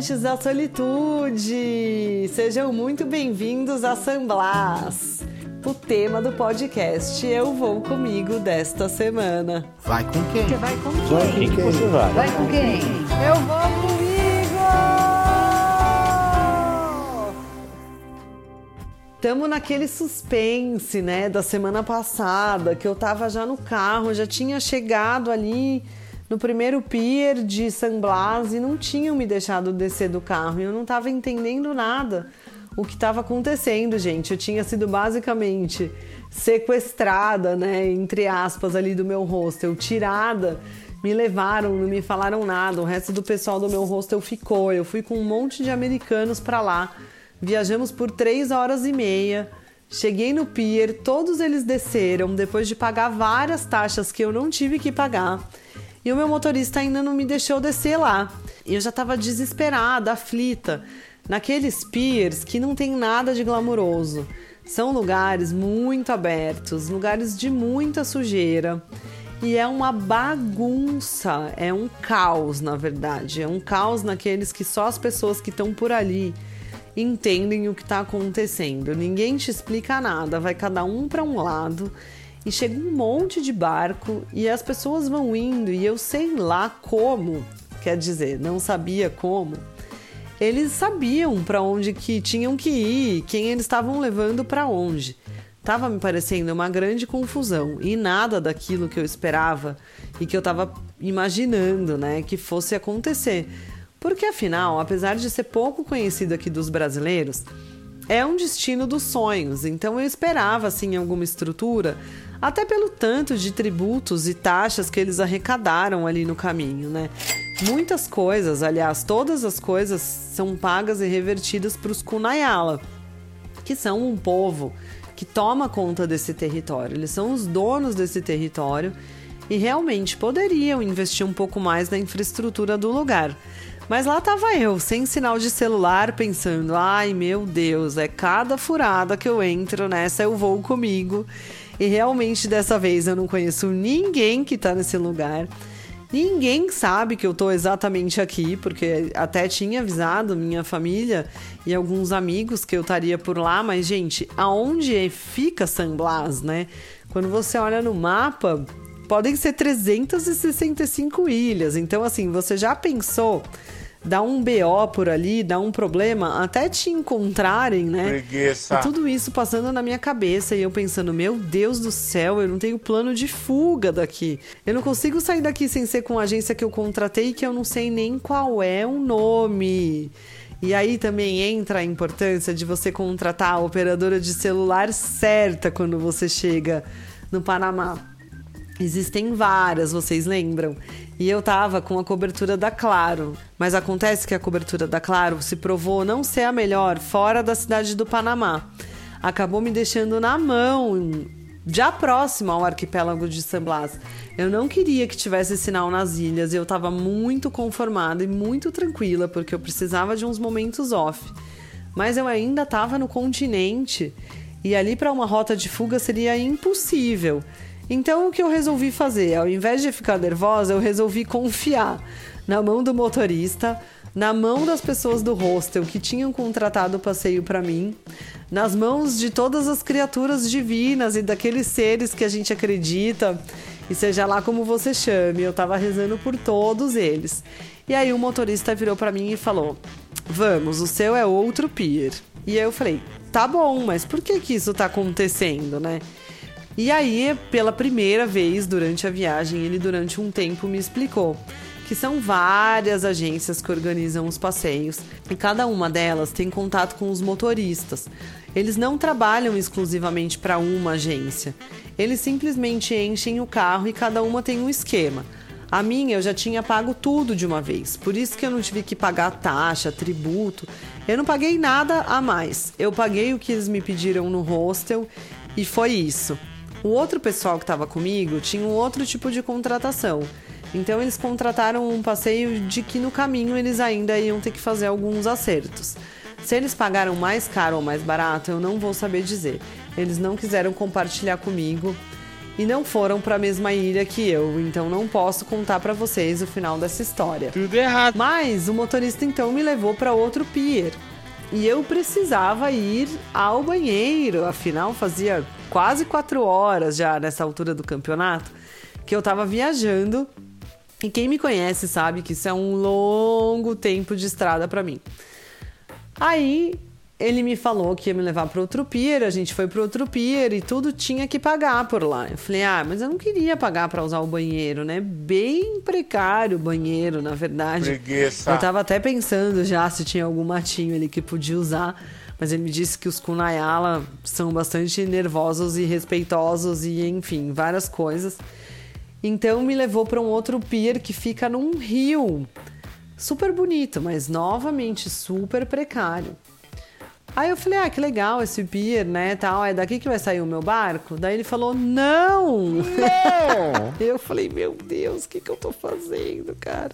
amantes da solitude! Sejam muito bem-vindos a San Blas, o tema do podcast Eu Vou Comigo desta semana. Vai com quem? Você vai com quem? Vai com quem? Você vai. Vai com quem? Eu vou comigo! Tamo naquele suspense, né, da semana passada, que eu tava já no carro, já tinha chegado ali no primeiro pier de San Blas e não tinham me deixado descer do carro. E eu não estava entendendo nada o que estava acontecendo, gente. Eu tinha sido basicamente sequestrada, né, entre aspas, ali do meu hostel, tirada. Me levaram, não me falaram nada. O resto do pessoal do meu hostel ficou. Eu fui com um monte de americanos para lá. Viajamos por três horas e meia. Cheguei no pier, todos eles desceram depois de pagar várias taxas que eu não tive que pagar. E o meu motorista ainda não me deixou descer lá. Eu já estava desesperada, aflita. Naqueles piers que não tem nada de glamouroso. São lugares muito abertos, lugares de muita sujeira. E é uma bagunça, é um caos, na verdade. É um caos naqueles que só as pessoas que estão por ali entendem o que está acontecendo. Ninguém te explica nada, vai cada um para um lado e chega um monte de barco e as pessoas vão indo e eu sei lá como, quer dizer, não sabia como. Eles sabiam para onde que tinham que ir, quem eles estavam levando para onde. Tava me parecendo uma grande confusão e nada daquilo que eu esperava e que eu estava imaginando, né, que fosse acontecer. Porque afinal, apesar de ser pouco conhecido aqui dos brasileiros, é um destino dos sonhos. Então eu esperava assim alguma estrutura até pelo tanto de tributos e taxas que eles arrecadaram ali no caminho, né? Muitas coisas, aliás, todas as coisas são pagas e revertidas para os Kunayala, que são um povo que toma conta desse território. Eles são os donos desse território e realmente poderiam investir um pouco mais na infraestrutura do lugar. Mas lá estava eu, sem sinal de celular, pensando: ai meu Deus, é cada furada que eu entro nessa, eu vou comigo. E realmente dessa vez eu não conheço ninguém que tá nesse lugar. Ninguém sabe que eu tô exatamente aqui, porque até tinha avisado minha família e alguns amigos que eu estaria por lá, mas gente, aonde fica San Blas, né? Quando você olha no mapa, podem ser 365 ilhas. Então assim, você já pensou dá um BO por ali, dá um problema, até te encontrarem, né? Preguiça. E tudo isso passando na minha cabeça e eu pensando, meu Deus do céu, eu não tenho plano de fuga daqui. Eu não consigo sair daqui sem ser com a agência que eu contratei e que eu não sei nem qual é o nome. E aí também entra a importância de você contratar a operadora de celular certa quando você chega no Panamá. Existem várias, vocês lembram? E eu tava com a cobertura da Claro. Mas acontece que a cobertura da Claro se provou não ser a melhor fora da cidade do Panamá. Acabou me deixando na mão, já próximo ao arquipélago de San Blas. Eu não queria que tivesse sinal nas ilhas e eu estava muito conformada e muito tranquila porque eu precisava de uns momentos off. Mas eu ainda estava no continente e ali para uma rota de fuga seria impossível. Então o que eu resolvi fazer? Ao invés de ficar nervosa, eu resolvi confiar na mão do motorista, na mão das pessoas do hostel que tinham contratado o passeio para mim, nas mãos de todas as criaturas divinas e daqueles seres que a gente acredita, e seja lá como você chame, eu tava rezando por todos eles. E aí o motorista virou para mim e falou: "Vamos, o seu é outro pier". E eu falei: "Tá bom, mas por que que isso tá acontecendo, né?" E aí, pela primeira vez durante a viagem, ele durante um tempo me explicou que são várias agências que organizam os passeios e cada uma delas tem contato com os motoristas. Eles não trabalham exclusivamente para uma agência. Eles simplesmente enchem o carro e cada uma tem um esquema. A minha eu já tinha pago tudo de uma vez, por isso que eu não tive que pagar taxa, tributo. Eu não paguei nada a mais. Eu paguei o que eles me pediram no hostel e foi isso. O outro pessoal que estava comigo tinha um outro tipo de contratação. Então eles contrataram um passeio de que no caminho eles ainda iam ter que fazer alguns acertos. Se eles pagaram mais caro ou mais barato, eu não vou saber dizer. Eles não quiseram compartilhar comigo. e não foram para a mesma ilha que eu, então não posso contar para vocês o final dessa história. Tudo errado. Mas o motorista então me levou para outro pier e eu precisava ir ao banheiro, afinal fazia quase quatro horas já nessa altura do campeonato que eu estava viajando e quem me conhece sabe que isso é um longo tempo de estrada para mim. Aí ele me falou que ia me levar para outro pier, a gente foi para outro pier e tudo tinha que pagar por lá. Eu falei: "Ah, mas eu não queria pagar para usar o banheiro, né? Bem precário o banheiro, na verdade". Preguiça. Eu tava até pensando já se tinha algum matinho ali que podia usar, mas ele me disse que os Kunayala são bastante nervosos e respeitosos e enfim, várias coisas. Então me levou para um outro pier que fica num rio. Super bonito, mas novamente super precário. Aí eu falei, ah, que legal esse pier, né, tal, é daqui que vai sair o meu barco? Daí ele falou, não! Não! eu falei, meu Deus, o que que eu tô fazendo, cara?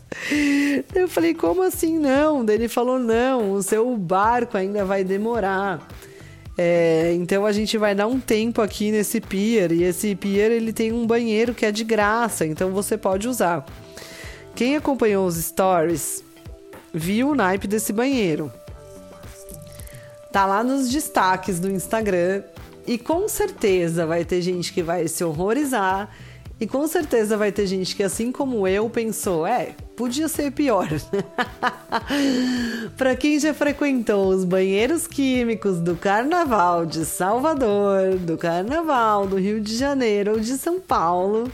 Eu falei, como assim não? Daí ele falou, não, o seu barco ainda vai demorar. É, então a gente vai dar um tempo aqui nesse pier e esse pier ele tem um banheiro que é de graça, então você pode usar. Quem acompanhou os stories viu o naipe desse banheiro. Tá lá nos destaques do Instagram e com certeza vai ter gente que vai se horrorizar e com certeza vai ter gente que, assim como eu, pensou: é, podia ser pior. Para quem já frequentou os banheiros químicos do Carnaval de Salvador, do Carnaval do Rio de Janeiro ou de São Paulo,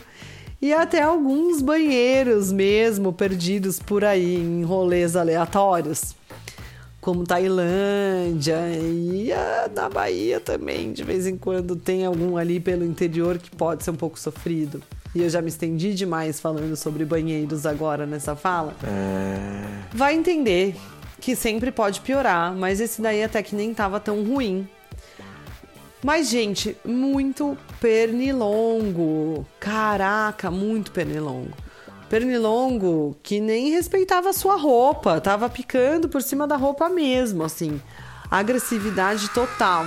e até alguns banheiros mesmo perdidos por aí em rolês aleatórios como Tailândia e a, na Bahia também, de vez em quando tem algum ali pelo interior que pode ser um pouco sofrido. E eu já me estendi demais falando sobre banheiros agora nessa fala. É... Vai entender que sempre pode piorar, mas esse daí até que nem tava tão ruim. Mas, gente, muito pernilongo. Caraca, muito pernilongo pernilongo que nem respeitava a sua roupa, tava picando por cima da roupa mesmo, assim. Agressividade total.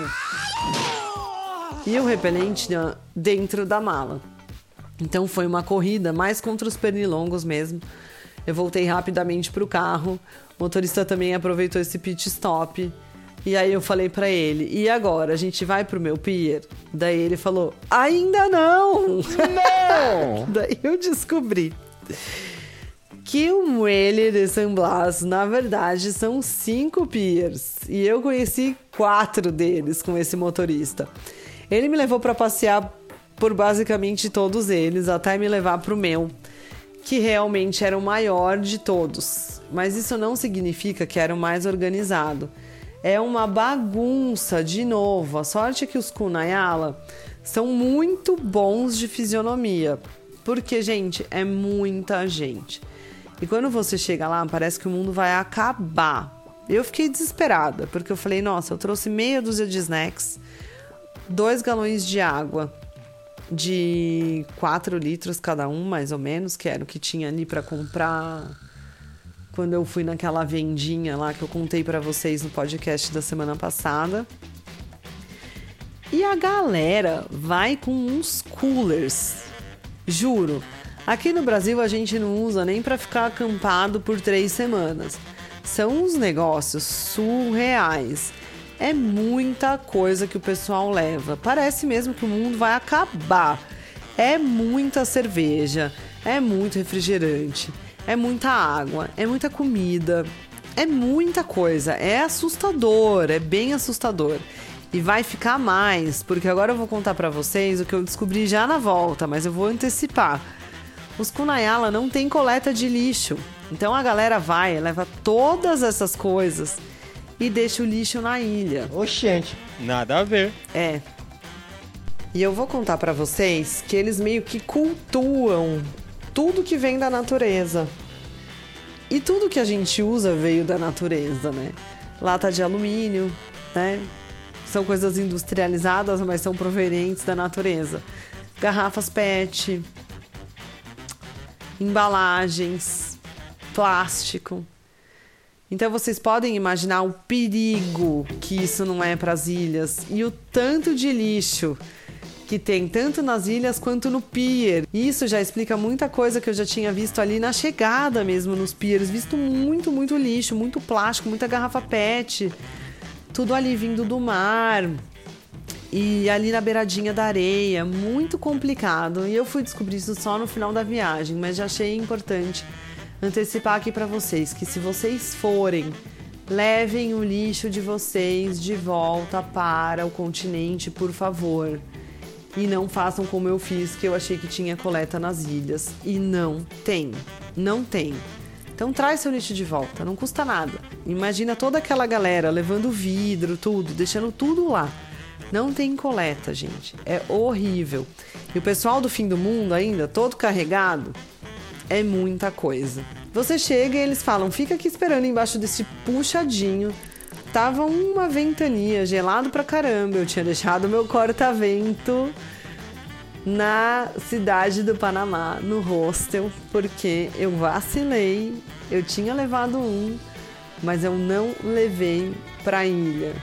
E o repelente dentro da mala. Então foi uma corrida mais contra os pernilongos mesmo. Eu voltei rapidamente pro carro. O motorista também aproveitou esse pit stop. E aí eu falei para ele: "E agora, a gente vai pro meu pier?" Daí ele falou: "Ainda não!" Não! Daí eu descobri que o Muelle de San Blas, na verdade, são cinco piers. E eu conheci quatro deles com esse motorista. Ele me levou para passear por basicamente todos eles, até me levar para o meu, que realmente era o maior de todos. Mas isso não significa que era o mais organizado. É uma bagunça, de novo. A sorte é que os Kunayala são muito bons de fisionomia. Porque, gente, é muita gente. E quando você chega lá, parece que o mundo vai acabar. Eu fiquei desesperada, porque eu falei, nossa, eu trouxe meia dúzia de snacks, dois galões de água de 4 litros cada um, mais ou menos, que era o que tinha ali para comprar quando eu fui naquela vendinha lá que eu contei para vocês no podcast da semana passada. E a galera vai com uns coolers Juro. Aqui no Brasil a gente não usa nem para ficar acampado por três semanas. São uns negócios surreais. É muita coisa que o pessoal leva. Parece mesmo que o mundo vai acabar. É muita cerveja, é muito refrigerante, é muita água, é muita comida, é muita coisa. É assustador, é bem assustador. E vai ficar mais, porque agora eu vou contar para vocês o que eu descobri já na volta, mas eu vou antecipar. Os Kunayala não tem coleta de lixo. Então a galera vai, leva todas essas coisas e deixa o lixo na ilha. Oxente, nada a ver. É. E eu vou contar para vocês que eles meio que cultuam tudo que vem da natureza. E tudo que a gente usa veio da natureza, né? Lata de alumínio, né? São coisas industrializadas, mas são provenientes da natureza. Garrafas PET, embalagens, plástico. Então vocês podem imaginar o perigo que isso não é para as ilhas e o tanto de lixo que tem tanto nas ilhas quanto no pier. Isso já explica muita coisa que eu já tinha visto ali na chegada mesmo nos piers, visto muito, muito lixo, muito plástico, muita garrafa PET, tudo ali vindo do mar. E ali na beiradinha da areia, muito complicado. E eu fui descobrir isso só no final da viagem, mas já achei importante antecipar aqui para vocês que se vocês forem levem o lixo de vocês de volta para o continente, por favor. E não façam como eu fiz, que eu achei que tinha coleta nas ilhas. E não tem. Não tem. Então traz seu lixo de volta, não custa nada. Imagina toda aquela galera levando vidro, tudo, deixando tudo lá. Não tem coleta, gente. É horrível. E o pessoal do fim do mundo ainda, todo carregado, é muita coisa. Você chega e eles falam: fica aqui esperando embaixo desse puxadinho. Tava uma ventania, gelado pra caramba. Eu tinha deixado meu corta-vento na cidade do Panamá, no hostel, porque eu vacilei. Eu tinha levado um, mas eu não levei pra ilha.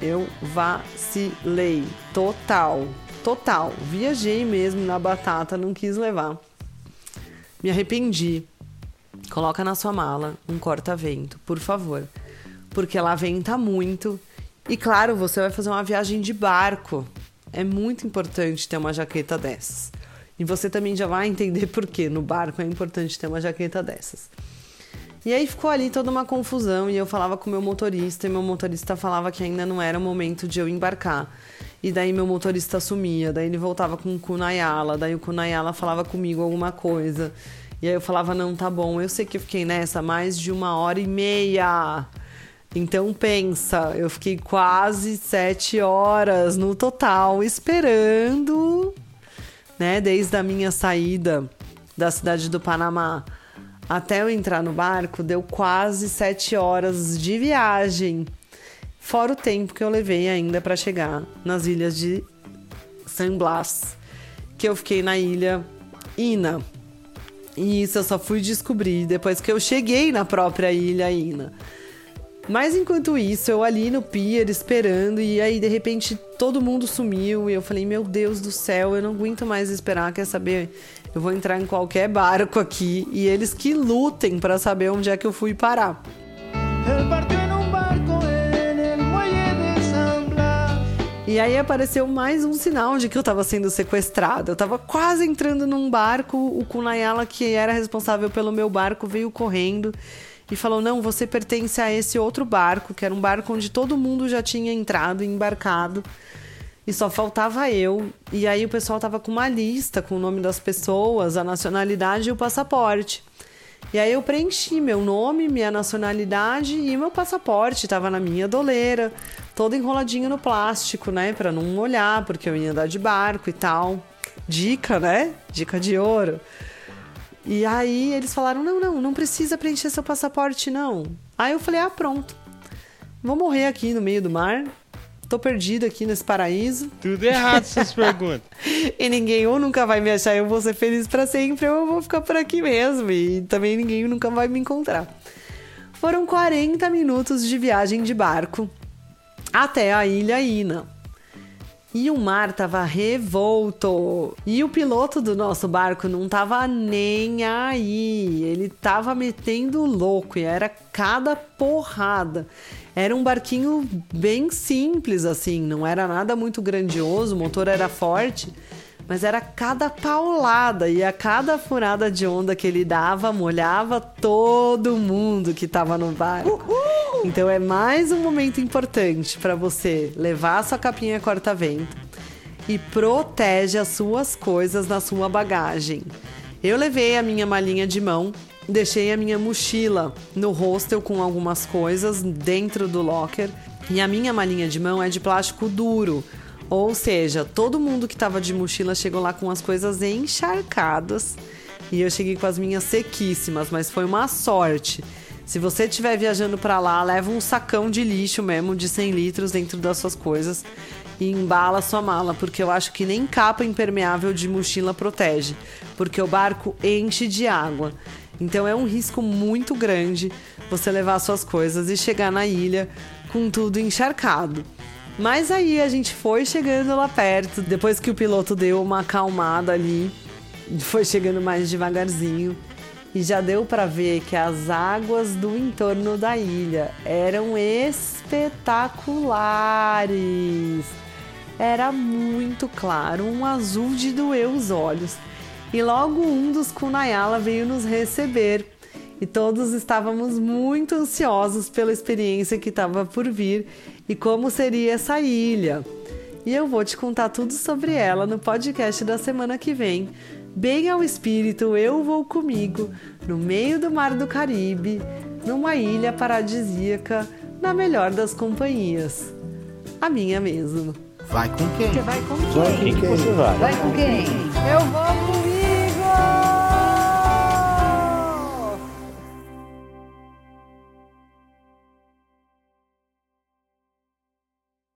Eu vacilei. Total. Total. Viajei mesmo na batata, não quis levar. Me arrependi. Coloca na sua mala um corta-vento, por favor. Porque lá venta muito. E claro, você vai fazer uma viagem de barco. É muito importante ter uma jaqueta dessas. E você também já vai entender por que no barco é importante ter uma jaqueta dessas. E aí ficou ali toda uma confusão e eu falava com meu motorista e meu motorista falava que ainda não era o momento de eu embarcar. E daí meu motorista sumia, daí ele voltava com o Kunayala, daí o Kunayala falava comigo alguma coisa. E aí eu falava, não, tá bom, eu sei que eu fiquei nessa mais de uma hora e meia. Então pensa, eu fiquei quase sete horas no total esperando, né? Desde a minha saída da cidade do Panamá até eu entrar no barco, deu quase sete horas de viagem. Fora o tempo que eu levei ainda para chegar nas ilhas de San Blas, que eu fiquei na ilha Ina. E isso eu só fui descobrir depois que eu cheguei na própria ilha Ina. Mas enquanto isso, eu ali no pier esperando, e aí de repente todo mundo sumiu, e eu falei: Meu Deus do céu, eu não aguento mais esperar, quer saber? Eu vou entrar em qualquer barco aqui e eles que lutem para saber onde é que eu fui parar. E aí apareceu mais um sinal de que eu estava sendo sequestrada. Eu estava quase entrando num barco, o Kunayala, que era responsável pelo meu barco, veio correndo e falou: Não, você pertence a esse outro barco, que era um barco onde todo mundo já tinha entrado e embarcado. E só faltava eu. E aí o pessoal tava com uma lista com o nome das pessoas, a nacionalidade e o passaporte. E aí eu preenchi meu nome, minha nacionalidade e meu passaporte. Tava na minha doleira, todo enroladinho no plástico, né? Pra não molhar, porque eu ia andar de barco e tal. Dica, né? Dica de ouro. E aí eles falaram: não, não, não precisa preencher seu passaporte, não. Aí eu falei: ah, pronto. Vou morrer aqui no meio do mar. Tô perdido aqui nesse paraíso. Tudo errado essas perguntas. e ninguém ou nunca vai me achar, eu vou ser feliz para sempre, ou eu vou ficar por aqui mesmo. E também ninguém nunca vai me encontrar. Foram 40 minutos de viagem de barco até a ilha Ina. E o mar tava revolto. E o piloto do nosso barco não tava nem aí. Ele tava metendo louco e era cada porrada. Era um barquinho bem simples assim, não era nada muito grandioso, o motor era forte, mas era cada paulada e a cada furada de onda que ele dava molhava todo mundo que tava no barco. Uhul! Então é mais um momento importante para você levar a sua capinha corta-vento e protege as suas coisas na sua bagagem. Eu levei a minha malinha de mão, deixei a minha mochila no hostel com algumas coisas dentro do locker e a minha malinha de mão é de plástico duro. Ou seja, todo mundo que estava de mochila chegou lá com as coisas encharcadas e eu cheguei com as minhas sequíssimas, mas foi uma sorte se você estiver viajando para lá, leva um sacão de lixo mesmo, de 100 litros dentro das suas coisas e embala sua mala, porque eu acho que nem capa impermeável de mochila protege, porque o barco enche de água. Então é um risco muito grande você levar suas coisas e chegar na ilha com tudo encharcado. Mas aí a gente foi chegando lá perto, depois que o piloto deu uma acalmada ali, foi chegando mais devagarzinho e já deu para ver que as águas do entorno da ilha eram espetaculares. Era muito claro, um azul de doer os olhos. E logo um dos Kunayala veio nos receber. E todos estávamos muito ansiosos pela experiência que estava por vir e como seria essa ilha. E eu vou te contar tudo sobre ela no podcast da semana que vem. Bem ao espírito, eu vou comigo, no meio do mar do Caribe, numa ilha paradisíaca, na melhor das companhias. A minha mesmo. Vai com quem? Você vai com Vai, quem? quem que você vai? Vai com quem? Eu vou com